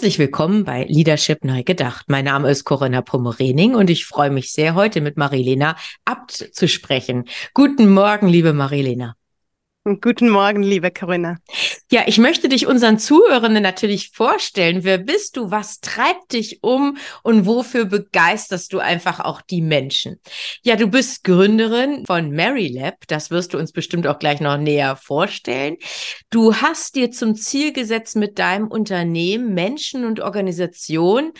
Herzlich willkommen bei Leadership Neu Gedacht. Mein Name ist Corinna Pommerening und ich freue mich sehr, heute mit Marilena Abt zu sprechen. Guten Morgen, liebe Marilena. Guten Morgen, liebe Corinna. Ja, ich möchte dich unseren Zuhörenden natürlich vorstellen. Wer bist du? Was treibt dich um? Und wofür begeisterst du einfach auch die Menschen? Ja, du bist Gründerin von MaryLab. Das wirst du uns bestimmt auch gleich noch näher vorstellen. Du hast dir zum Ziel gesetzt, mit deinem Unternehmen Menschen und Organisationen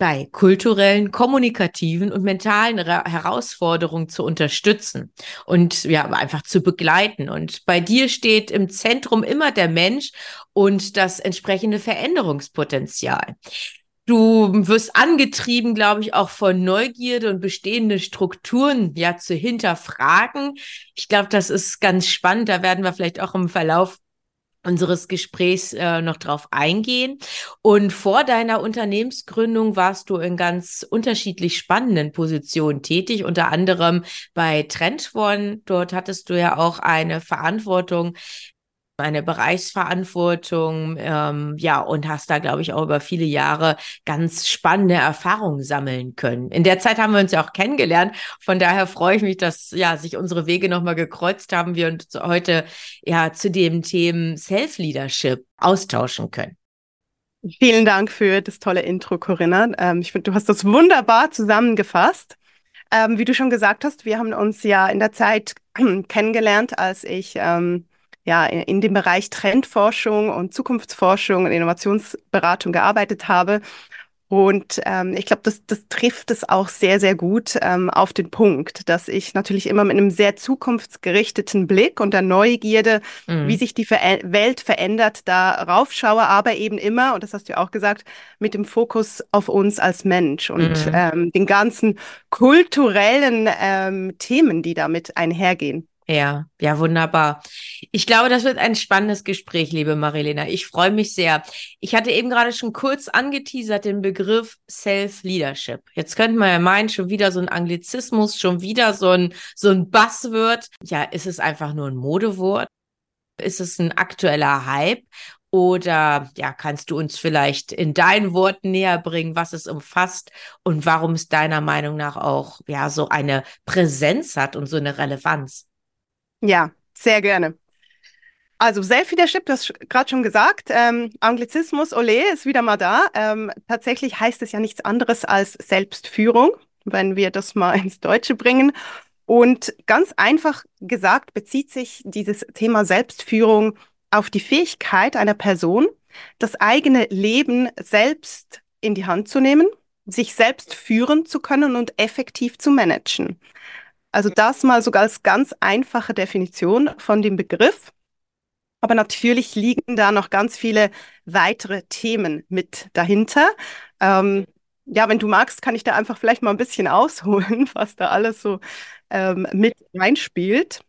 bei kulturellen, kommunikativen und mentalen Herausforderungen zu unterstützen und ja, einfach zu begleiten. Und bei dir steht im Zentrum immer der Mensch und das entsprechende Veränderungspotenzial. Du wirst angetrieben, glaube ich, auch von Neugierde und bestehende Strukturen ja zu hinterfragen. Ich glaube, das ist ganz spannend. Da werden wir vielleicht auch im Verlauf unseres Gesprächs äh, noch drauf eingehen. Und vor deiner Unternehmensgründung warst du in ganz unterschiedlich spannenden Positionen tätig, unter anderem bei Trend One. Dort hattest du ja auch eine Verantwortung eine Bereichsverantwortung, ähm, ja, und hast da, glaube ich, auch über viele Jahre ganz spannende Erfahrungen sammeln können. In der Zeit haben wir uns ja auch kennengelernt. Von daher freue ich mich, dass ja sich unsere Wege nochmal gekreuzt haben, wir uns heute ja zu dem Thema Self-Leadership austauschen können. Vielen Dank für das tolle Intro, Corinna. Ähm, ich finde, du hast das wunderbar zusammengefasst. Ähm, wie du schon gesagt hast, wir haben uns ja in der Zeit kennengelernt, als ich ähm, ja, in dem Bereich Trendforschung und Zukunftsforschung und Innovationsberatung gearbeitet habe. Und ähm, ich glaube, das, das trifft es auch sehr, sehr gut ähm, auf den Punkt, dass ich natürlich immer mit einem sehr zukunftsgerichteten Blick und der Neugierde, mhm. wie sich die Ver Welt verändert, da raufschaue, aber eben immer, und das hast du ja auch gesagt, mit dem Fokus auf uns als Mensch und mhm. ähm, den ganzen kulturellen ähm, Themen, die damit einhergehen. Ja, ja, wunderbar. Ich glaube, das wird ein spannendes Gespräch, liebe Marilena. Ich freue mich sehr. Ich hatte eben gerade schon kurz angeteasert den Begriff Self-Leadership. Jetzt könnte man ja meinen, schon wieder so ein Anglizismus, schon wieder so ein, so ein Buzzword. Ja, ist es einfach nur ein Modewort? Ist es ein aktueller Hype? Oder ja, kannst du uns vielleicht in deinen Worten näher bringen, was es umfasst und warum es deiner Meinung nach auch ja so eine Präsenz hat und so eine Relevanz? Ja, sehr gerne. Also Self-Leadership, du hast gerade schon gesagt, ähm, Anglizismus, ole, ist wieder mal da. Ähm, tatsächlich heißt es ja nichts anderes als Selbstführung, wenn wir das mal ins Deutsche bringen. Und ganz einfach gesagt bezieht sich dieses Thema Selbstführung auf die Fähigkeit einer Person, das eigene Leben selbst in die Hand zu nehmen, sich selbst führen zu können und effektiv zu managen. Also das mal sogar als ganz einfache Definition von dem Begriff. Aber natürlich liegen da noch ganz viele weitere Themen mit dahinter. Ähm, ja, wenn du magst, kann ich da einfach vielleicht mal ein bisschen ausholen, was da alles so ähm, mit reinspielt.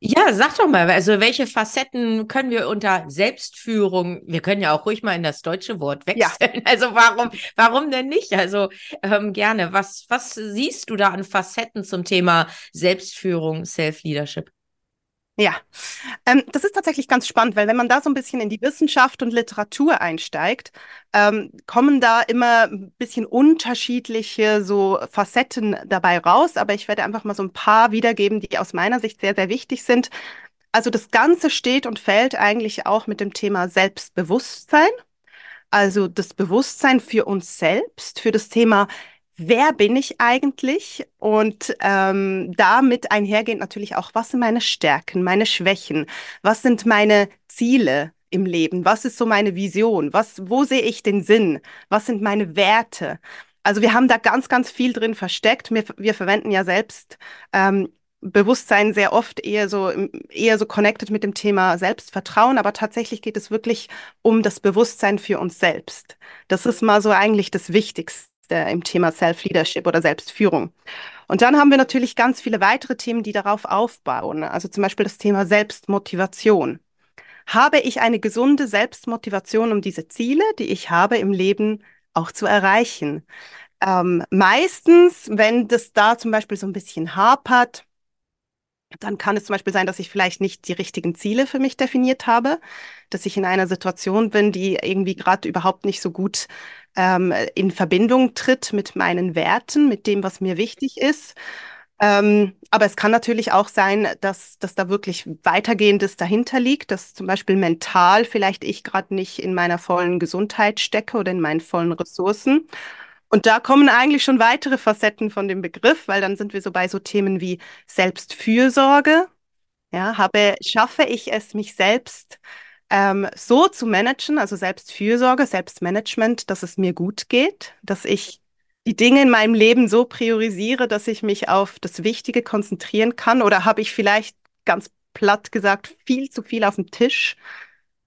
Ja, sag doch mal, also welche Facetten können wir unter Selbstführung, wir können ja auch ruhig mal in das deutsche Wort wechseln. Ja. Also warum, warum denn nicht? Also ähm, gerne. Was, was siehst du da an Facetten zum Thema Selbstführung, Self-Leadership? Ja, ähm, das ist tatsächlich ganz spannend, weil wenn man da so ein bisschen in die Wissenschaft und Literatur einsteigt, ähm, kommen da immer ein bisschen unterschiedliche so Facetten dabei raus. Aber ich werde einfach mal so ein paar wiedergeben, die aus meiner Sicht sehr, sehr wichtig sind. Also das Ganze steht und fällt eigentlich auch mit dem Thema Selbstbewusstsein. Also das Bewusstsein für uns selbst, für das Thema wer bin ich eigentlich? Und ähm, damit einhergehend natürlich auch, was sind meine Stärken, meine Schwächen, was sind meine Ziele im Leben, was ist so meine Vision, was, wo sehe ich den Sinn, was sind meine Werte. Also wir haben da ganz, ganz viel drin versteckt. Wir, wir verwenden ja selbst ähm, Bewusstsein sehr oft eher so, eher so connected mit dem Thema Selbstvertrauen, aber tatsächlich geht es wirklich um das Bewusstsein für uns selbst. Das ist mal so eigentlich das Wichtigste im Thema Self-Leadership oder Selbstführung. Und dann haben wir natürlich ganz viele weitere Themen, die darauf aufbauen. Also zum Beispiel das Thema Selbstmotivation. Habe ich eine gesunde Selbstmotivation, um diese Ziele, die ich habe im Leben, auch zu erreichen? Ähm, meistens, wenn das da zum Beispiel so ein bisschen hapert, dann kann es zum Beispiel sein, dass ich vielleicht nicht die richtigen Ziele für mich definiert habe, dass ich in einer Situation bin, die irgendwie gerade überhaupt nicht so gut ähm, in Verbindung tritt mit meinen Werten, mit dem, was mir wichtig ist. Ähm, aber es kann natürlich auch sein, dass, dass da wirklich weitergehendes dahinter liegt, dass zum Beispiel mental vielleicht ich gerade nicht in meiner vollen Gesundheit stecke oder in meinen vollen Ressourcen und da kommen eigentlich schon weitere Facetten von dem Begriff, weil dann sind wir so bei so Themen wie Selbstfürsorge. Ja, habe, schaffe ich es, mich selbst ähm, so zu managen, also Selbstfürsorge, Selbstmanagement, dass es mir gut geht, dass ich die Dinge in meinem Leben so priorisiere, dass ich mich auf das Wichtige konzentrieren kann? Oder habe ich vielleicht ganz platt gesagt viel zu viel auf dem Tisch?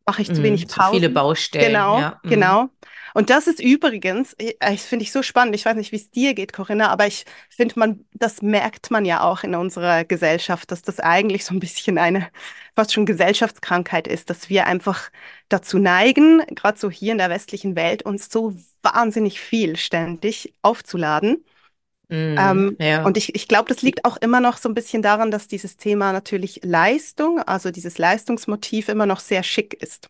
Mache ich zu mm, wenig Pause? Zu viele Baustellen. Genau, ja. mm. Und das ist übrigens, ich, ich finde ich so spannend. Ich weiß nicht, wie es dir geht, Corinna, aber ich finde, man, das merkt man ja auch in unserer Gesellschaft, dass das eigentlich so ein bisschen eine fast schon Gesellschaftskrankheit ist, dass wir einfach dazu neigen, gerade so hier in der westlichen Welt, uns so wahnsinnig viel ständig aufzuladen. Mm, ähm, ja. Und ich, ich glaube, das liegt auch immer noch so ein bisschen daran, dass dieses Thema natürlich Leistung, also dieses Leistungsmotiv immer noch sehr schick ist.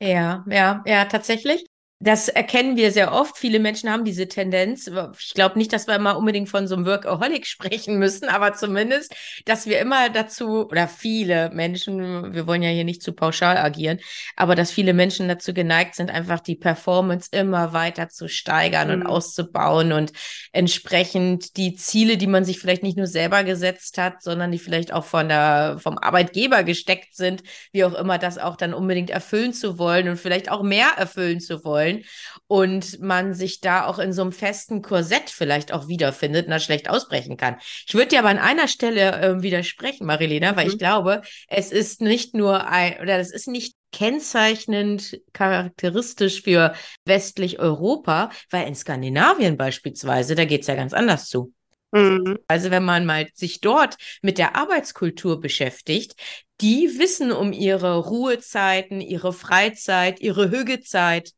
Ja, ja, ja, tatsächlich. Das erkennen wir sehr oft. Viele Menschen haben diese Tendenz. Ich glaube nicht, dass wir mal unbedingt von so einem Workaholic sprechen müssen, aber zumindest, dass wir immer dazu, oder viele Menschen, wir wollen ja hier nicht zu pauschal agieren, aber dass viele Menschen dazu geneigt sind, einfach die Performance immer weiter zu steigern mhm. und auszubauen und entsprechend die Ziele, die man sich vielleicht nicht nur selber gesetzt hat, sondern die vielleicht auch von der, vom Arbeitgeber gesteckt sind, wie auch immer, das auch dann unbedingt erfüllen zu wollen und vielleicht auch mehr erfüllen zu wollen wollen und man sich da auch in so einem festen Korsett vielleicht auch wiederfindet und da schlecht ausbrechen kann. Ich würde dir aber an einer Stelle äh, widersprechen, Marilena, mhm. weil ich mhm. glaube, es ist nicht nur ein, oder es ist nicht kennzeichnend charakteristisch für westlich Europa, weil in Skandinavien beispielsweise, da geht es ja ganz anders zu. Mhm. Also wenn man mal sich dort mit der Arbeitskultur beschäftigt, die wissen um ihre Ruhezeiten, ihre Freizeit, ihre Hügezeit.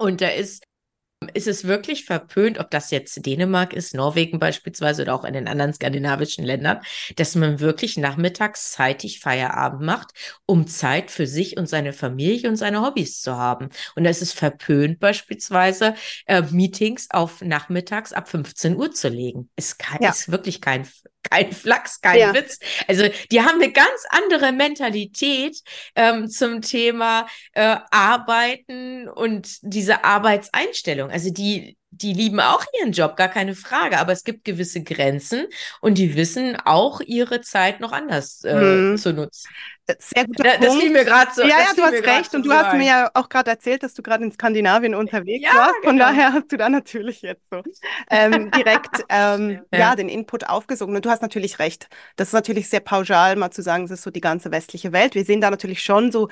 Und da ist, ist es wirklich verpönt, ob das jetzt Dänemark ist, Norwegen beispielsweise oder auch in den anderen skandinavischen Ländern, dass man wirklich nachmittags zeitig Feierabend macht, um Zeit für sich und seine Familie und seine Hobbys zu haben. Und da ist es verpönt beispielsweise, äh, Meetings auf nachmittags ab 15 Uhr zu legen. Es kann, ja. ist wirklich kein kein Flachs, kein ja. Witz. Also die haben eine ganz andere Mentalität ähm, zum Thema äh, Arbeiten und diese Arbeitseinstellung. Also die, die lieben auch ihren Job, gar keine Frage, aber es gibt gewisse Grenzen und die wissen auch ihre Zeit noch anders äh, hm. zu nutzen. Sehr guter da, Punkt. Das fiel mir gerade so. Ja, ja, du hast recht. Und du hast mir ja auch gerade erzählt, dass du gerade in Skandinavien unterwegs ja, warst. Von genau. daher hast du da natürlich jetzt so ähm, direkt ähm, ja. ja. den Input aufgesogen. Und du hast natürlich recht. Das ist natürlich sehr pauschal, mal zu sagen, es ist so die ganze westliche Welt. Wir sehen da natürlich schon so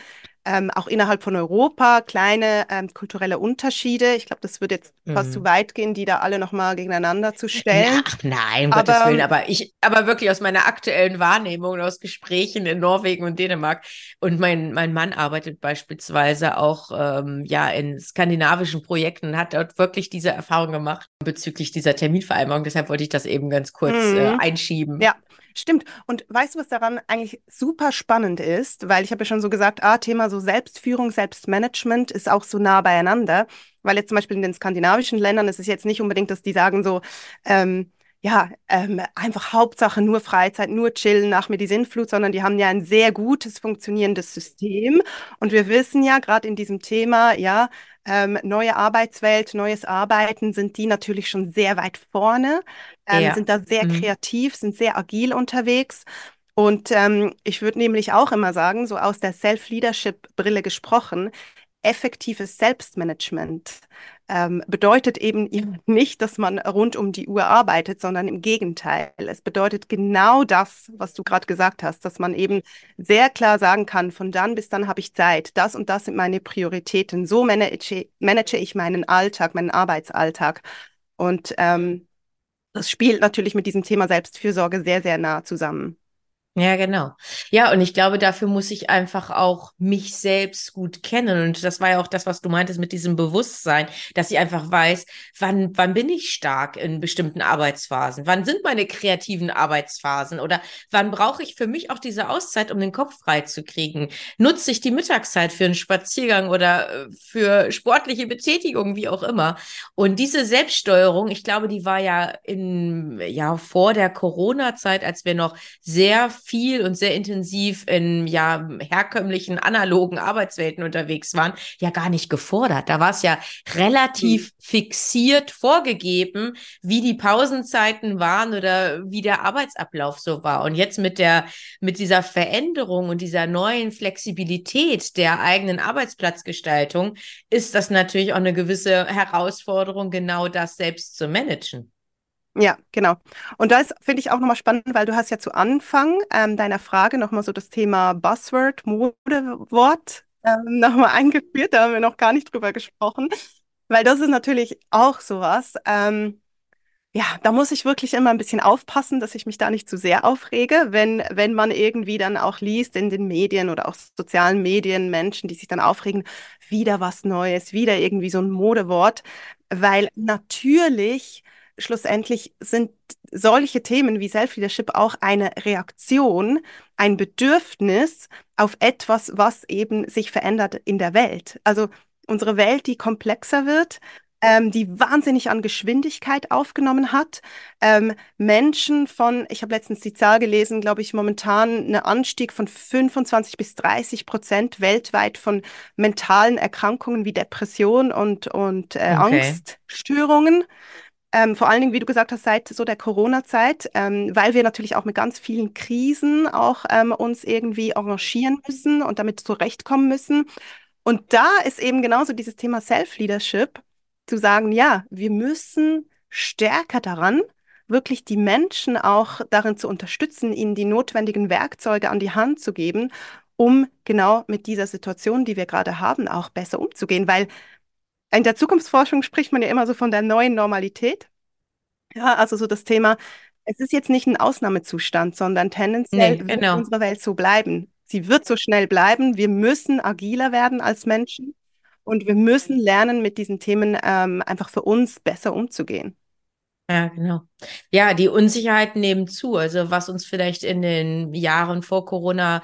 ähm, auch innerhalb von Europa kleine ähm, kulturelle Unterschiede. Ich glaube, das würde jetzt mhm. fast zu weit gehen, die da alle nochmal gegeneinander zu stellen. Ach nein, aber, Gottes Willen. Aber ich, aber wirklich aus meiner aktuellen Wahrnehmung, aus Gesprächen in Norwegen und Dänemark. Und mein, mein Mann arbeitet beispielsweise auch ähm, ja in skandinavischen Projekten und hat dort wirklich diese Erfahrung gemacht bezüglich dieser Terminvereinbarung. Deshalb wollte ich das eben ganz kurz äh, mhm. äh, einschieben. Ja, Stimmt. Und weißt du, was daran eigentlich super spannend ist? Weil ich habe ja schon so gesagt, ah, Thema so Selbstführung, Selbstmanagement ist auch so nah beieinander. Weil jetzt zum Beispiel in den skandinavischen Ländern ist es jetzt nicht unbedingt, dass die sagen so, ähm, ja, ähm, einfach Hauptsache nur Freizeit, nur chillen nach mir die Sinnflut, sondern die haben ja ein sehr gutes funktionierendes System. Und wir wissen ja gerade in diesem Thema, ja, ähm, neue Arbeitswelt, neues Arbeiten, sind die natürlich schon sehr weit vorne, ähm, ja. sind da sehr mhm. kreativ, sind sehr agil unterwegs. Und ähm, ich würde nämlich auch immer sagen, so aus der Self-Leadership-Brille gesprochen, effektives Selbstmanagement ähm, bedeutet eben nicht, dass man rund um die Uhr arbeitet, sondern im Gegenteil. Es bedeutet genau das, was du gerade gesagt hast, dass man eben sehr klar sagen kann, von dann bis dann habe ich Zeit, das und das sind meine Prioritäten, so manage, manage ich meinen Alltag, meinen Arbeitsalltag. Und ähm, das spielt natürlich mit diesem Thema Selbstfürsorge sehr, sehr nah zusammen. Ja, genau. Ja, und ich glaube, dafür muss ich einfach auch mich selbst gut kennen. Und das war ja auch das, was du meintest mit diesem Bewusstsein, dass ich einfach weiß, wann, wann bin ich stark in bestimmten Arbeitsphasen? Wann sind meine kreativen Arbeitsphasen? Oder wann brauche ich für mich auch diese Auszeit, um den Kopf frei zu kriegen? Nutze ich die Mittagszeit für einen Spaziergang oder äh, für sportliche Betätigung, wie auch immer? Und diese Selbststeuerung, ich glaube, die war ja in, ja, vor der Corona-Zeit, als wir noch sehr viel und sehr intensiv in ja herkömmlichen analogen Arbeitswelten unterwegs waren, ja gar nicht gefordert. Da war es ja relativ mhm. fixiert vorgegeben, wie die Pausenzeiten waren oder wie der Arbeitsablauf so war. Und jetzt mit der mit dieser Veränderung und dieser neuen Flexibilität der eigenen Arbeitsplatzgestaltung ist das natürlich auch eine gewisse Herausforderung, genau das selbst zu managen. Ja, genau. Und das finde ich auch nochmal spannend, weil du hast ja zu Anfang ähm, deiner Frage nochmal so das Thema Buzzword, Modewort ähm, nochmal eingeführt. Da haben wir noch gar nicht drüber gesprochen, weil das ist natürlich auch sowas. Ähm, ja, da muss ich wirklich immer ein bisschen aufpassen, dass ich mich da nicht zu sehr aufrege, wenn, wenn man irgendwie dann auch liest in den Medien oder auch sozialen Medien Menschen, die sich dann aufregen, wieder was Neues, wieder irgendwie so ein Modewort, weil natürlich schlussendlich sind solche Themen wie Self-Leadership auch eine Reaktion, ein Bedürfnis auf etwas, was eben sich verändert in der Welt. Also unsere Welt, die komplexer wird, ähm, die wahnsinnig an Geschwindigkeit aufgenommen hat. Ähm, Menschen von, ich habe letztens die Zahl gelesen, glaube ich, momentan einen Anstieg von 25 bis 30 Prozent weltweit von mentalen Erkrankungen wie Depression und, und äh, okay. Angststörungen. Ähm, vor allen Dingen, wie du gesagt hast, seit so der Corona-Zeit, ähm, weil wir natürlich auch mit ganz vielen Krisen auch ähm, uns irgendwie arrangieren müssen und damit zurechtkommen müssen. Und da ist eben genauso dieses Thema Self-Leadership, zu sagen, ja, wir müssen stärker daran, wirklich die Menschen auch darin zu unterstützen, ihnen die notwendigen Werkzeuge an die Hand zu geben, um genau mit dieser Situation, die wir gerade haben, auch besser umzugehen. Weil in der Zukunftsforschung spricht man ja immer so von der neuen Normalität. Ja, also so das Thema, es ist jetzt nicht ein Ausnahmezustand, sondern tendenziell nee, genau. wird unsere Welt so bleiben. Sie wird so schnell bleiben. Wir müssen agiler werden als Menschen und wir müssen lernen, mit diesen Themen ähm, einfach für uns besser umzugehen. Ja, genau. Ja, die Unsicherheiten nehmen zu. Also was uns vielleicht in den Jahren vor Corona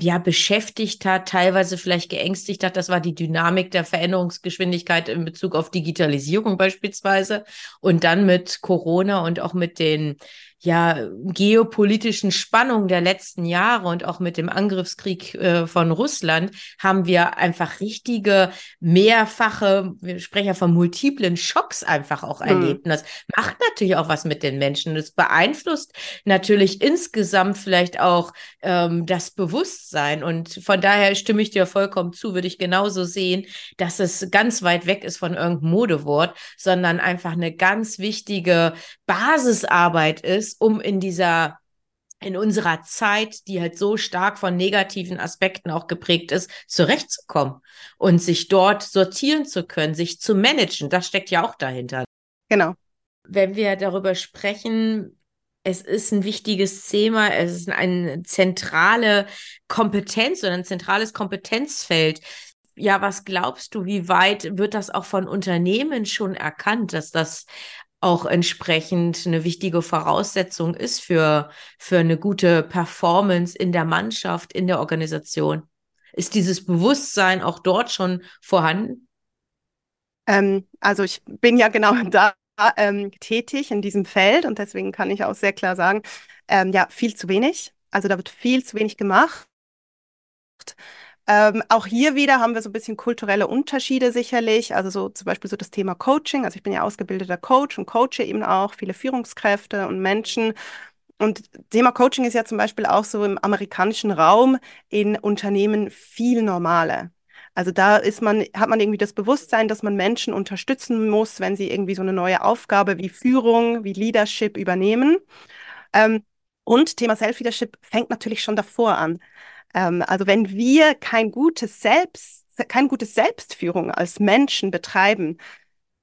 ja, beschäftigt hat, teilweise vielleicht geängstigt hat. Das war die Dynamik der Veränderungsgeschwindigkeit in Bezug auf Digitalisierung beispielsweise. Und dann mit Corona und auch mit den ja, geopolitischen Spannungen der letzten Jahre und auch mit dem Angriffskrieg äh, von Russland haben wir einfach richtige, mehrfache, wir sprechen ja von multiplen Schocks einfach auch mhm. erlebt. Und das macht natürlich auch was mit den Menschen. Das beeinflusst natürlich insgesamt vielleicht auch ähm, das Bewusstsein. Und von daher stimme ich dir vollkommen zu, würde ich genauso sehen, dass es ganz weit weg ist von irgendeinem Modewort, sondern einfach eine ganz wichtige Basisarbeit ist, ist, um in dieser in unserer Zeit, die halt so stark von negativen Aspekten auch geprägt ist, zurechtzukommen und sich dort sortieren zu können, sich zu managen. Das steckt ja auch dahinter. Genau. Wenn wir darüber sprechen, es ist ein wichtiges Thema, es ist eine zentrale Kompetenz oder ein zentrales Kompetenzfeld. Ja, was glaubst du, wie weit wird das auch von Unternehmen schon erkannt, dass das auch entsprechend eine wichtige Voraussetzung ist für, für eine gute Performance in der Mannschaft, in der Organisation. Ist dieses Bewusstsein auch dort schon vorhanden? Ähm, also ich bin ja genau da ähm, tätig in diesem Feld und deswegen kann ich auch sehr klar sagen, ähm, ja, viel zu wenig. Also da wird viel zu wenig gemacht. Ähm, auch hier wieder haben wir so ein bisschen kulturelle Unterschiede sicherlich. Also so zum Beispiel so das Thema Coaching. Also ich bin ja ausgebildeter Coach und coache eben auch viele Führungskräfte und Menschen. Und Thema Coaching ist ja zum Beispiel auch so im amerikanischen Raum in Unternehmen viel normaler. Also da ist man, hat man irgendwie das Bewusstsein, dass man Menschen unterstützen muss, wenn sie irgendwie so eine neue Aufgabe wie Führung, wie Leadership übernehmen. Ähm, und Thema Self-Leadership fängt natürlich schon davor an. Ähm, also wenn wir kein gutes Selbst, kein gutes Selbstführung als Menschen betreiben,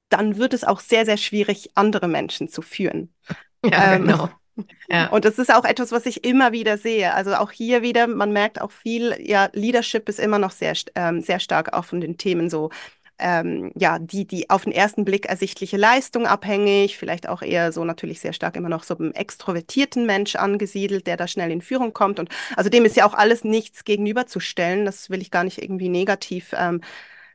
dann wird es auch sehr, sehr schwierig, andere Menschen zu führen. Ja, ähm, genau. Ja. Und das ist auch etwas, was ich immer wieder sehe. Also auch hier wieder, man merkt auch viel, ja, Leadership ist immer noch sehr, ähm, sehr stark auch von den Themen so, ähm, ja, die, die auf den ersten Blick ersichtliche Leistung abhängig, vielleicht auch eher so natürlich sehr stark immer noch so einem extrovertierten Mensch angesiedelt, der da schnell in Führung kommt. Und also dem ist ja auch alles nichts gegenüberzustellen. Das will ich gar nicht irgendwie negativ ähm,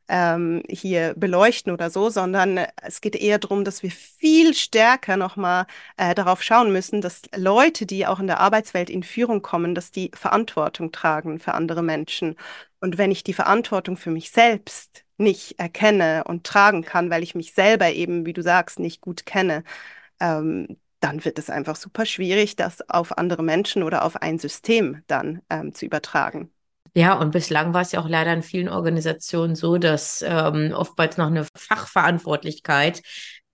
ähm, hier beleuchten oder so, sondern es geht eher darum, dass wir viel stärker nochmal äh, darauf schauen müssen, dass Leute, die auch in der Arbeitswelt in Führung kommen, dass die Verantwortung tragen für andere Menschen. Und wenn ich die Verantwortung für mich selbst nicht erkenne und tragen kann, weil ich mich selber eben, wie du sagst, nicht gut kenne, ähm, dann wird es einfach super schwierig, das auf andere Menschen oder auf ein System dann ähm, zu übertragen. Ja, und bislang war es ja auch leider in vielen Organisationen so, dass ähm, oftmals noch eine Fachverantwortlichkeit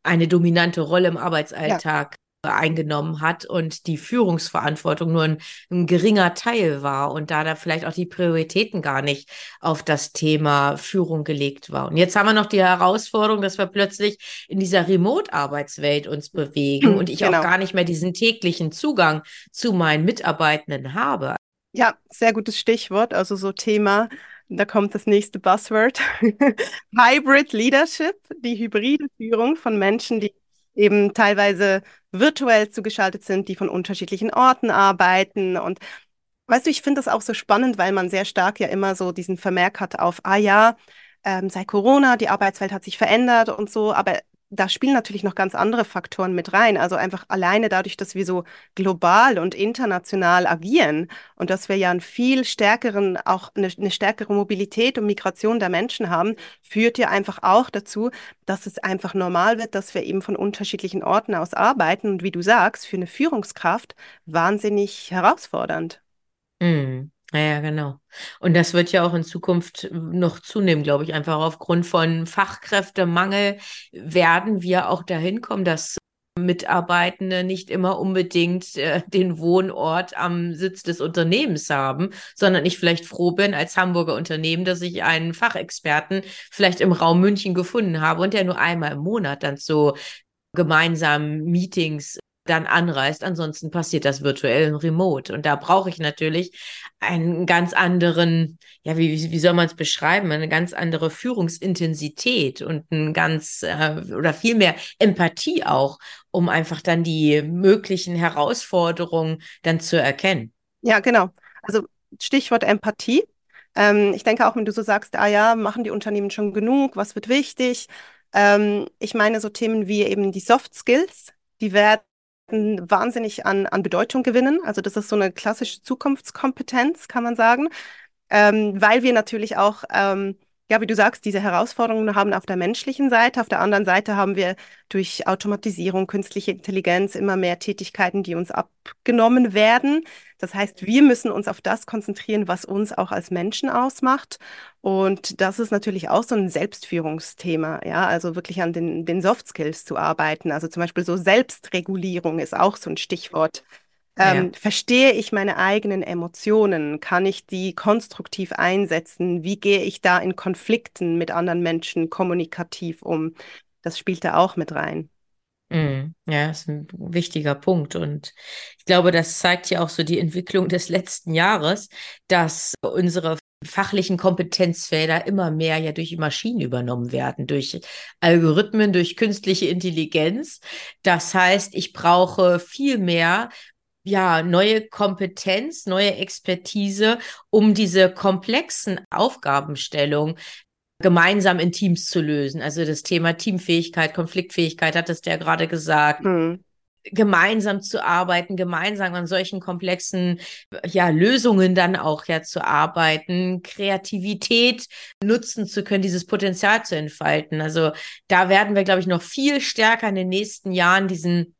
eine dominante Rolle im Arbeitsalltag. Eingenommen hat und die Führungsverantwortung nur ein, ein, geringer Teil war und da da vielleicht auch die Prioritäten gar nicht auf das Thema Führung gelegt waren. Und jetzt haben wir noch die Herausforderung, dass wir plötzlich in dieser Remote-Arbeitswelt uns bewegen und ich genau. auch gar nicht mehr diesen täglichen Zugang zu meinen Mitarbeitenden habe. Ja, sehr gutes Stichwort. Also so Thema, da kommt das nächste Buzzword. Hybrid Leadership, die hybride Führung von Menschen, die eben teilweise virtuell zugeschaltet sind, die von unterschiedlichen Orten arbeiten. Und weißt du, ich finde das auch so spannend, weil man sehr stark ja immer so diesen Vermerk hat auf, ah ja, ähm, seit Corona, die Arbeitswelt hat sich verändert und so, aber da spielen natürlich noch ganz andere Faktoren mit rein. Also einfach alleine dadurch, dass wir so global und international agieren und dass wir ja einen viel stärkeren, auch eine, eine stärkere Mobilität und Migration der Menschen haben, führt ja einfach auch dazu, dass es einfach normal wird, dass wir eben von unterschiedlichen Orten aus arbeiten und wie du sagst, für eine Führungskraft wahnsinnig herausfordernd. Mhm. Ja, genau. Und das wird ja auch in Zukunft noch zunehmen, glaube ich, einfach aufgrund von Fachkräftemangel werden wir auch dahin kommen, dass Mitarbeitende nicht immer unbedingt äh, den Wohnort am Sitz des Unternehmens haben, sondern ich vielleicht froh bin als Hamburger Unternehmen, dass ich einen Fachexperten vielleicht im Raum München gefunden habe und der nur einmal im Monat dann zu gemeinsamen Meetings dann anreist. Ansonsten passiert das virtuell und remote. Und da brauche ich natürlich einen ganz anderen, ja, wie, wie soll man es beschreiben, eine ganz andere Führungsintensität und ein ganz äh, oder viel mehr Empathie auch, um einfach dann die möglichen Herausforderungen dann zu erkennen. Ja, genau. Also Stichwort Empathie. Ähm, ich denke auch, wenn du so sagst, ah ja, machen die Unternehmen schon genug, was wird wichtig? Ähm, ich meine so Themen wie eben die Soft Skills, die werden wahnsinnig an, an Bedeutung gewinnen. Also das ist so eine klassische Zukunftskompetenz, kann man sagen, ähm, weil wir natürlich auch ähm, ja, wie du sagst, diese Herausforderungen haben auf der menschlichen Seite. Auf der anderen Seite haben wir durch Automatisierung, künstliche Intelligenz immer mehr Tätigkeiten, die uns abgenommen werden. Das heißt, wir müssen uns auf das konzentrieren, was uns auch als Menschen ausmacht. Und das ist natürlich auch so ein Selbstführungsthema, ja, also wirklich an den, den Soft Skills zu arbeiten. Also zum Beispiel so Selbstregulierung ist auch so ein Stichwort ähm, ja. Verstehe ich meine eigenen Emotionen? Kann ich die konstruktiv einsetzen? Wie gehe ich da in Konflikten mit anderen Menschen kommunikativ um? Das spielt da auch mit rein. Mm, ja, ist ein wichtiger Punkt. Und ich glaube, das zeigt ja auch so die Entwicklung des letzten Jahres, dass unsere fachlichen Kompetenzfelder immer mehr ja durch Maschinen übernommen werden, durch Algorithmen, durch künstliche Intelligenz. Das heißt, ich brauche viel mehr ja, neue Kompetenz, neue Expertise, um diese komplexen Aufgabenstellungen gemeinsam in Teams zu lösen. Also das Thema Teamfähigkeit, Konfliktfähigkeit, hat es ja gerade gesagt. Mhm. Gemeinsam zu arbeiten, gemeinsam an solchen komplexen ja, Lösungen dann auch ja zu arbeiten, Kreativität nutzen zu können, dieses Potenzial zu entfalten. Also da werden wir, glaube ich, noch viel stärker in den nächsten Jahren diesen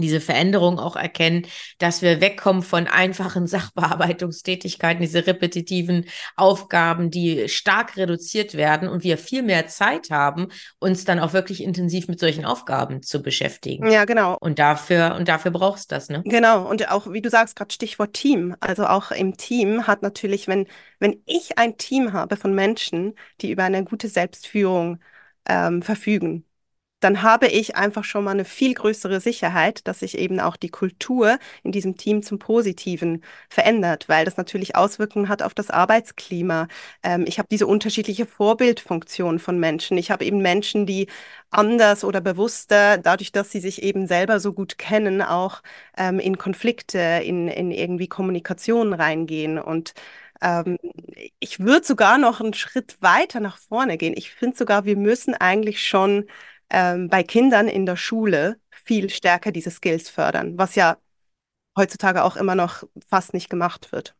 diese Veränderung auch erkennen, dass wir wegkommen von einfachen Sachbearbeitungstätigkeiten, diese repetitiven Aufgaben, die stark reduziert werden und wir viel mehr Zeit haben, uns dann auch wirklich intensiv mit solchen Aufgaben zu beschäftigen. Ja, genau. Und dafür, und dafür brauchst du das, ne? Genau. Und auch, wie du sagst, gerade Stichwort Team. Also auch im Team hat natürlich, wenn, wenn ich ein Team habe von Menschen, die über eine gute Selbstführung ähm, verfügen, dann habe ich einfach schon mal eine viel größere Sicherheit, dass sich eben auch die Kultur in diesem Team zum Positiven verändert, weil das natürlich Auswirkungen hat auf das Arbeitsklima. Ähm, ich habe diese unterschiedliche Vorbildfunktion von Menschen. Ich habe eben Menschen, die anders oder bewusster, dadurch, dass sie sich eben selber so gut kennen, auch ähm, in Konflikte, in, in irgendwie Kommunikation reingehen und ähm, ich würde sogar noch einen Schritt weiter nach vorne gehen. Ich finde sogar, wir müssen eigentlich schon ähm, bei Kindern in der Schule viel stärker diese Skills fördern, was ja heutzutage auch immer noch fast nicht gemacht wird.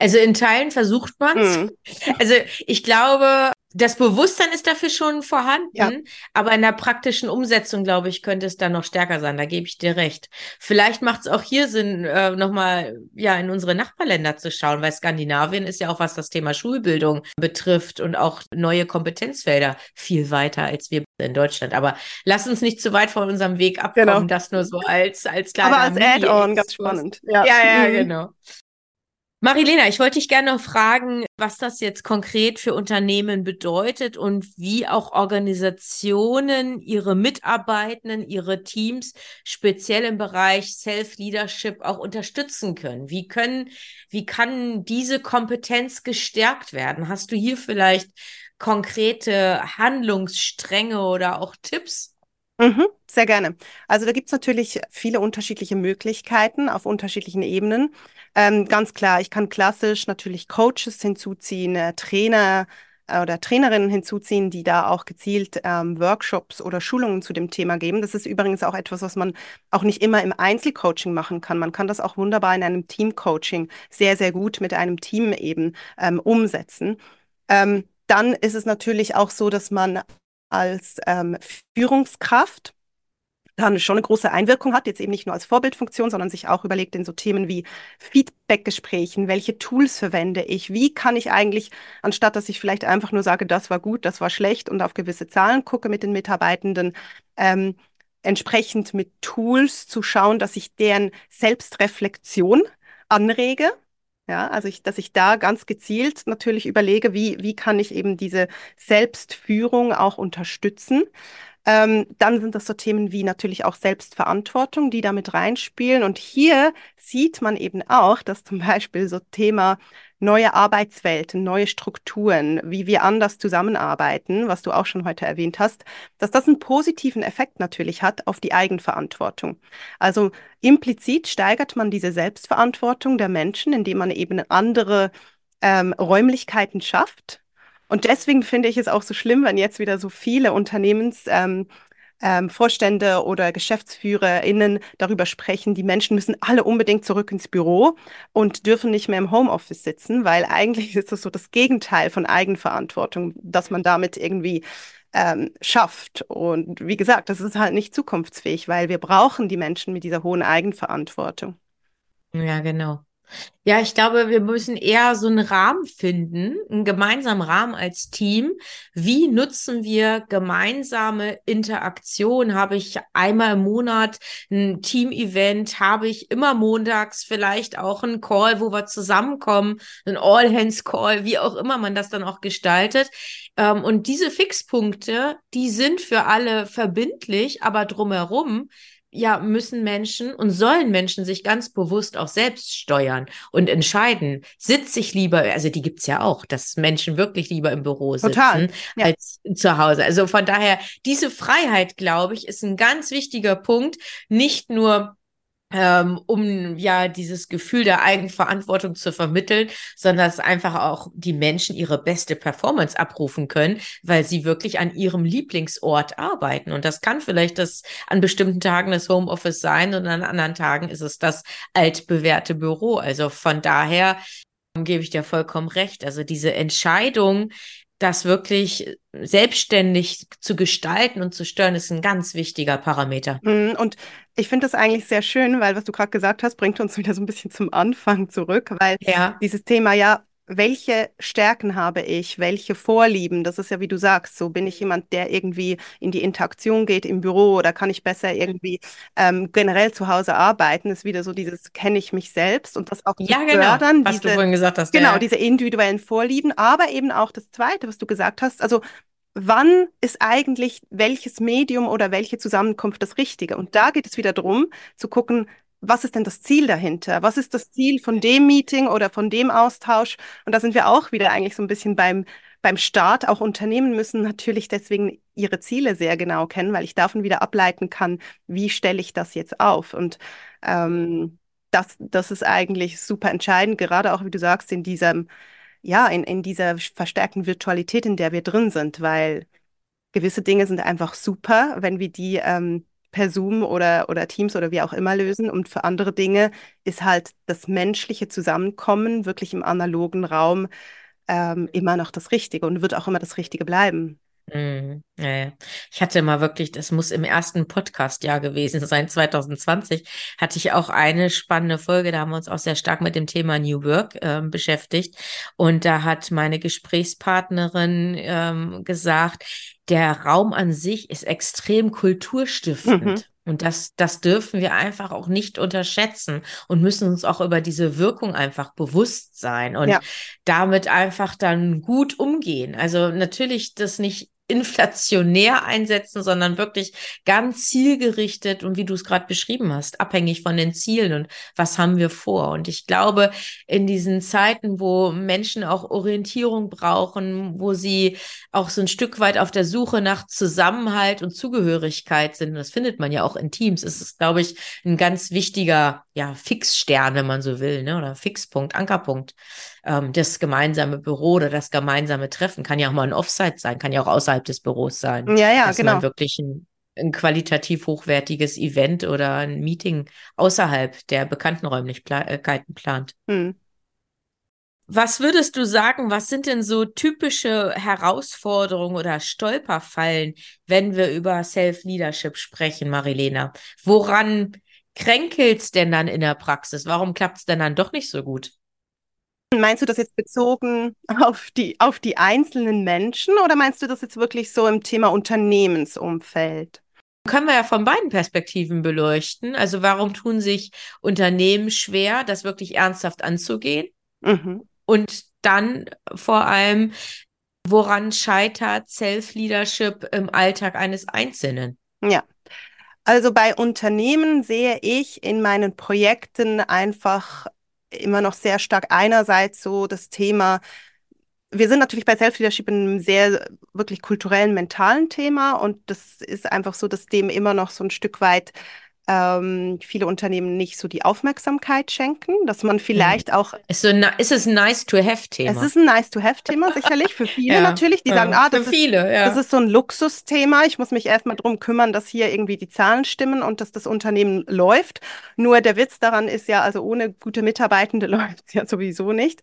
Also in Teilen versucht man es. Mhm. Also ich glaube, das Bewusstsein ist dafür schon vorhanden, ja. aber in der praktischen Umsetzung, glaube ich, könnte es dann noch stärker sein. Da gebe ich dir recht. Vielleicht macht es auch hier Sinn, äh, nochmal ja, in unsere Nachbarländer zu schauen, weil Skandinavien ist ja auch, was das Thema Schulbildung betrifft und auch neue Kompetenzfelder viel weiter als wir in Deutschland. Aber lass uns nicht zu weit von unserem Weg abkommen, genau. das nur so als, als kleiner Aber als Add-on, ganz spannend. Ja, ja, ja mhm. genau. Marilena, ich wollte dich gerne noch fragen, was das jetzt konkret für Unternehmen bedeutet und wie auch Organisationen ihre Mitarbeitenden, ihre Teams speziell im Bereich Self-Leadership auch unterstützen können. Wie können, wie kann diese Kompetenz gestärkt werden? Hast du hier vielleicht konkrete Handlungsstränge oder auch Tipps? Mhm, sehr gerne. Also da gibt es natürlich viele unterschiedliche Möglichkeiten auf unterschiedlichen Ebenen. Ähm, ganz klar, ich kann klassisch natürlich Coaches hinzuziehen, äh, Trainer äh, oder Trainerinnen hinzuziehen, die da auch gezielt ähm, Workshops oder Schulungen zu dem Thema geben. Das ist übrigens auch etwas, was man auch nicht immer im Einzelcoaching machen kann. Man kann das auch wunderbar in einem Teamcoaching sehr, sehr gut mit einem Team eben ähm, umsetzen. Ähm, dann ist es natürlich auch so, dass man als ähm, Führungskraft dann schon eine große Einwirkung hat, jetzt eben nicht nur als Vorbildfunktion, sondern sich auch überlegt in so Themen wie Feedbackgesprächen, welche Tools verwende ich, wie kann ich eigentlich, anstatt dass ich vielleicht einfach nur sage, das war gut, das war schlecht und auf gewisse Zahlen gucke mit den Mitarbeitenden, ähm, entsprechend mit Tools zu schauen, dass ich deren Selbstreflexion anrege. Ja, also ich, dass ich da ganz gezielt natürlich überlege, wie, wie kann ich eben diese Selbstführung auch unterstützen. Ähm, dann sind das so Themen wie natürlich auch Selbstverantwortung, die damit reinspielen. Und hier sieht man eben auch, dass zum Beispiel so Thema neue Arbeitswelten, neue Strukturen, wie wir anders zusammenarbeiten, was du auch schon heute erwähnt hast, dass das einen positiven Effekt natürlich hat auf die Eigenverantwortung. Also implizit steigert man diese Selbstverantwortung der Menschen, indem man eben andere ähm, Räumlichkeiten schafft, und deswegen finde ich es auch so schlimm, wenn jetzt wieder so viele Unternehmens ähm, ähm, Vorstände oder GeschäftsführerInnen darüber sprechen, die Menschen müssen alle unbedingt zurück ins Büro und dürfen nicht mehr im Homeoffice sitzen, weil eigentlich ist das so das Gegenteil von Eigenverantwortung, dass man damit irgendwie ähm, schafft. Und wie gesagt, das ist halt nicht zukunftsfähig, weil wir brauchen die Menschen mit dieser hohen Eigenverantwortung. Ja, genau. Ja, ich glaube, wir müssen eher so einen Rahmen finden, einen gemeinsamen Rahmen als Team. Wie nutzen wir gemeinsame Interaktion? Habe ich einmal im Monat ein Team-Event? Habe ich immer montags vielleicht auch einen Call, wo wir zusammenkommen? Ein All-Hands-Call, wie auch immer man das dann auch gestaltet. Ähm, und diese Fixpunkte, die sind für alle verbindlich, aber drumherum ja, müssen Menschen und sollen Menschen sich ganz bewusst auch selbst steuern und entscheiden, sitze ich lieber, also die gibt's ja auch, dass Menschen wirklich lieber im Büro sitzen Total, ja. als zu Hause. Also von daher, diese Freiheit, glaube ich, ist ein ganz wichtiger Punkt, nicht nur ähm, um ja dieses Gefühl der Eigenverantwortung zu vermitteln, sondern dass einfach auch die Menschen ihre beste Performance abrufen können, weil sie wirklich an ihrem Lieblingsort arbeiten. Und das kann vielleicht das an bestimmten Tagen das Homeoffice sein und an anderen Tagen ist es das altbewährte Büro. Also von daher gebe ich dir vollkommen recht. Also diese Entscheidung, das wirklich selbstständig zu gestalten und zu steuern, ist ein ganz wichtiger Parameter. Mhm, und ich finde das eigentlich sehr schön, weil was du gerade gesagt hast, bringt uns wieder so ein bisschen zum Anfang zurück, weil ja. dieses Thema ja, welche Stärken habe ich, welche Vorlieben, das ist ja, wie du sagst, so bin ich jemand, der irgendwie in die Interaktion geht im Büro oder kann ich besser irgendwie ähm, generell zu Hause arbeiten, ist wieder so dieses, kenne ich mich selbst und das auch ja, zu genau, fördern. Was diese, du vorhin gesagt hast. Genau, ja. diese individuellen Vorlieben, aber eben auch das Zweite, was du gesagt hast, also wann ist eigentlich welches Medium oder welche Zusammenkunft das Richtige? Und da geht es wieder darum, zu gucken, was ist denn das Ziel dahinter? Was ist das Ziel von dem Meeting oder von dem Austausch? Und da sind wir auch wieder eigentlich so ein bisschen beim, beim Start. Auch Unternehmen müssen natürlich deswegen ihre Ziele sehr genau kennen, weil ich davon wieder ableiten kann, wie stelle ich das jetzt auf? Und ähm, das, das ist eigentlich super entscheidend, gerade auch, wie du sagst, in diesem, ja, in, in dieser verstärkten Virtualität, in der wir drin sind, weil gewisse Dinge sind einfach super, wenn wir die ähm, per Zoom oder, oder Teams oder wie auch immer lösen. Und für andere Dinge ist halt das menschliche Zusammenkommen wirklich im analogen Raum ähm, immer noch das Richtige und wird auch immer das Richtige bleiben. Mm, ja, Ich hatte mal wirklich, das muss im ersten Podcast-Jahr gewesen sein, 2020, hatte ich auch eine spannende Folge, da haben wir uns auch sehr stark mit dem Thema New Work äh, beschäftigt. Und da hat meine Gesprächspartnerin ähm, gesagt, der Raum an sich ist extrem kulturstiftend. Mhm. Und das, das dürfen wir einfach auch nicht unterschätzen und müssen uns auch über diese Wirkung einfach bewusst sein und ja. damit einfach dann gut umgehen. Also natürlich das nicht inflationär einsetzen, sondern wirklich ganz zielgerichtet und wie du es gerade beschrieben hast, abhängig von den Zielen und was haben wir vor. Und ich glaube, in diesen Zeiten, wo Menschen auch Orientierung brauchen, wo sie auch so ein Stück weit auf der Suche nach Zusammenhalt und Zugehörigkeit sind, das findet man ja auch in Teams, ist es, glaube ich, ein ganz wichtiger, ja, Fixstern, wenn man so will, ne? oder Fixpunkt, Ankerpunkt ähm, das gemeinsame Büro oder das gemeinsame Treffen kann ja auch mal ein Offsite sein, kann ja auch außerhalb des Büros sein. Ja, ja, dass genau. Man wirklich ein, ein qualitativ hochwertiges Event oder ein Meeting außerhalb der bekannten Räumlichkeiten plant. Hm. Was würdest du sagen, was sind denn so typische Herausforderungen oder Stolperfallen, wenn wir über Self-Leadership sprechen, Marilena? Woran kränkelt es denn dann in der Praxis? Warum klappt es denn dann doch nicht so gut? Meinst du das jetzt bezogen auf die, auf die einzelnen Menschen oder meinst du das jetzt wirklich so im Thema Unternehmensumfeld? Können wir ja von beiden Perspektiven beleuchten. Also warum tun sich Unternehmen schwer, das wirklich ernsthaft anzugehen? Mhm. Und dann vor allem, woran scheitert Self-Leadership im Alltag eines Einzelnen? Ja. Also bei Unternehmen sehe ich in meinen Projekten einfach immer noch sehr stark einerseits so das Thema, wir sind natürlich bei Self-Leadership in einem sehr wirklich kulturellen, mentalen Thema und das ist einfach so, dass dem immer noch so ein Stück weit ähm, viele Unternehmen nicht so die Aufmerksamkeit schenken, dass man vielleicht mhm. auch. Ist, so, ist es ein Nice-to-Have-Thema? Es ist ein Nice-to-Have-Thema, sicherlich, für viele ja, natürlich, die ja, sagen, ah, das, ist, viele, ja. das ist so ein Luxusthema, ich muss mich erstmal drum kümmern, dass hier irgendwie die Zahlen stimmen und dass das Unternehmen läuft. Nur der Witz daran ist ja, also ohne gute Mitarbeitende läuft es ja sowieso nicht.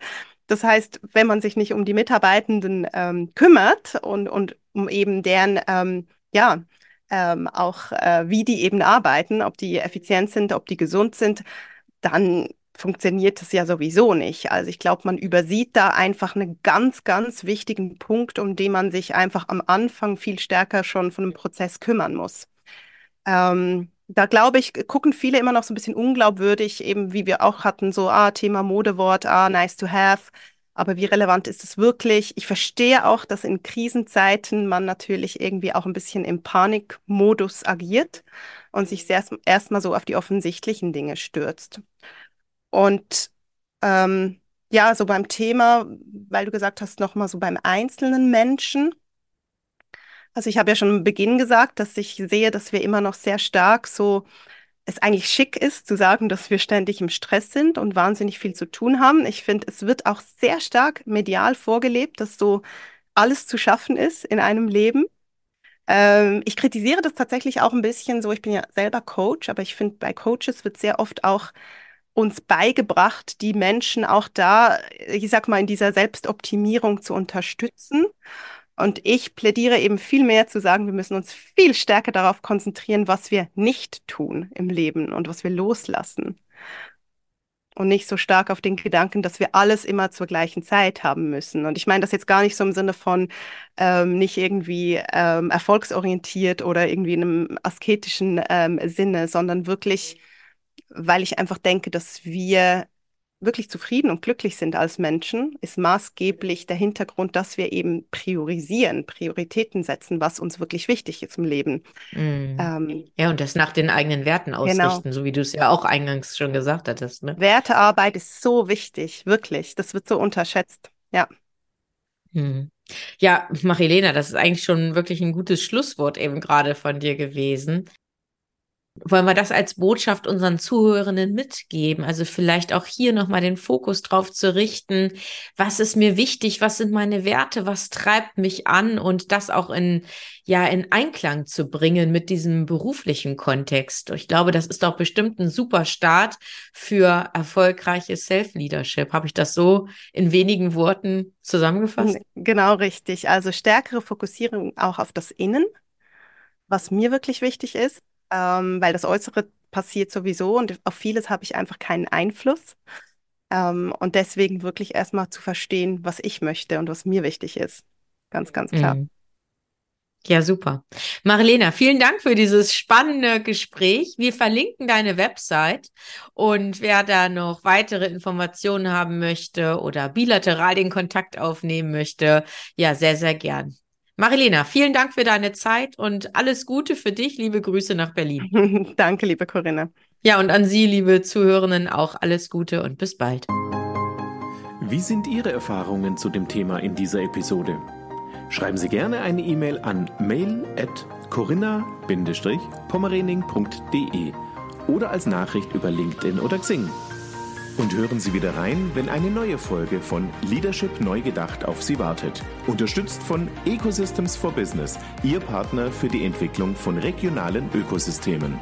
Das heißt, wenn man sich nicht um die Mitarbeitenden ähm, kümmert und, und um eben deren, ähm, ja, ähm, auch äh, wie die eben arbeiten, ob die effizient sind, ob die gesund sind, dann funktioniert es ja sowieso nicht. Also ich glaube, man übersieht da einfach einen ganz, ganz wichtigen Punkt, um den man sich einfach am Anfang viel stärker schon von einem Prozess kümmern muss. Ähm, da glaube ich, gucken viele immer noch so ein bisschen unglaubwürdig, eben wie wir auch hatten, so, ah, Thema Modewort, ah, nice to have. Aber wie relevant ist es wirklich? Ich verstehe auch, dass in Krisenzeiten man natürlich irgendwie auch ein bisschen im Panikmodus agiert und sich erstmal erst so auf die offensichtlichen Dinge stürzt. Und ähm, ja, so beim Thema, weil du gesagt hast, nochmal so beim einzelnen Menschen. Also ich habe ja schon am Beginn gesagt, dass ich sehe, dass wir immer noch sehr stark so es eigentlich schick ist zu sagen, dass wir ständig im Stress sind und wahnsinnig viel zu tun haben. Ich finde, es wird auch sehr stark medial vorgelebt, dass so alles zu schaffen ist in einem Leben. Ähm, ich kritisiere das tatsächlich auch ein bisschen so. Ich bin ja selber Coach, aber ich finde, bei Coaches wird sehr oft auch uns beigebracht, die Menschen auch da, ich sag mal, in dieser Selbstoptimierung zu unterstützen. Und ich plädiere eben viel mehr zu sagen, wir müssen uns viel stärker darauf konzentrieren, was wir nicht tun im Leben und was wir loslassen. Und nicht so stark auf den Gedanken, dass wir alles immer zur gleichen Zeit haben müssen. Und ich meine das jetzt gar nicht so im Sinne von ähm, nicht irgendwie ähm, erfolgsorientiert oder irgendwie in einem asketischen ähm, Sinne, sondern wirklich, weil ich einfach denke, dass wir wirklich zufrieden und glücklich sind als Menschen, ist maßgeblich der Hintergrund, dass wir eben priorisieren, Prioritäten setzen, was uns wirklich wichtig ist im Leben. Mm. Ähm, ja, und das nach den eigenen Werten genau. ausrichten, genau. so wie du es ja auch eingangs schon gesagt hattest. Ne? Wertearbeit ist so wichtig, wirklich. Das wird so unterschätzt. Ja. Mm. Ja, Marilena, das ist eigentlich schon wirklich ein gutes Schlusswort eben gerade von dir gewesen wollen wir das als Botschaft unseren Zuhörenden mitgeben? Also vielleicht auch hier nochmal den Fokus drauf zu richten. Was ist mir wichtig? Was sind meine Werte? Was treibt mich an? Und das auch in, ja, in Einklang zu bringen mit diesem beruflichen Kontext. Ich glaube, das ist doch bestimmt ein super Start für erfolgreiches Self-Leadership. Habe ich das so in wenigen Worten zusammengefasst? Genau richtig. Also stärkere Fokussierung auch auf das Innen, was mir wirklich wichtig ist ähm, weil das Äußere passiert sowieso und auf vieles habe ich einfach keinen Einfluss. Ähm, und deswegen wirklich erstmal zu verstehen, was ich möchte und was mir wichtig ist. Ganz, ganz klar. Mhm. Ja, super. Marilena, vielen Dank für dieses spannende Gespräch. Wir verlinken deine Website und wer da noch weitere Informationen haben möchte oder bilateral den Kontakt aufnehmen möchte, ja, sehr, sehr gern. Marilena, vielen Dank für deine Zeit und alles Gute für dich. Liebe Grüße nach Berlin. Danke, liebe Corinna. Ja, und an Sie, liebe Zuhörenden, auch alles Gute und bis bald. Wie sind Ihre Erfahrungen zu dem Thema in dieser Episode? Schreiben Sie gerne eine E-Mail an mail at corinna-pommerening.de oder als Nachricht über LinkedIn oder Xing. Und hören Sie wieder rein, wenn eine neue Folge von Leadership neu gedacht auf Sie wartet. Unterstützt von Ecosystems for Business, Ihr Partner für die Entwicklung von regionalen Ökosystemen.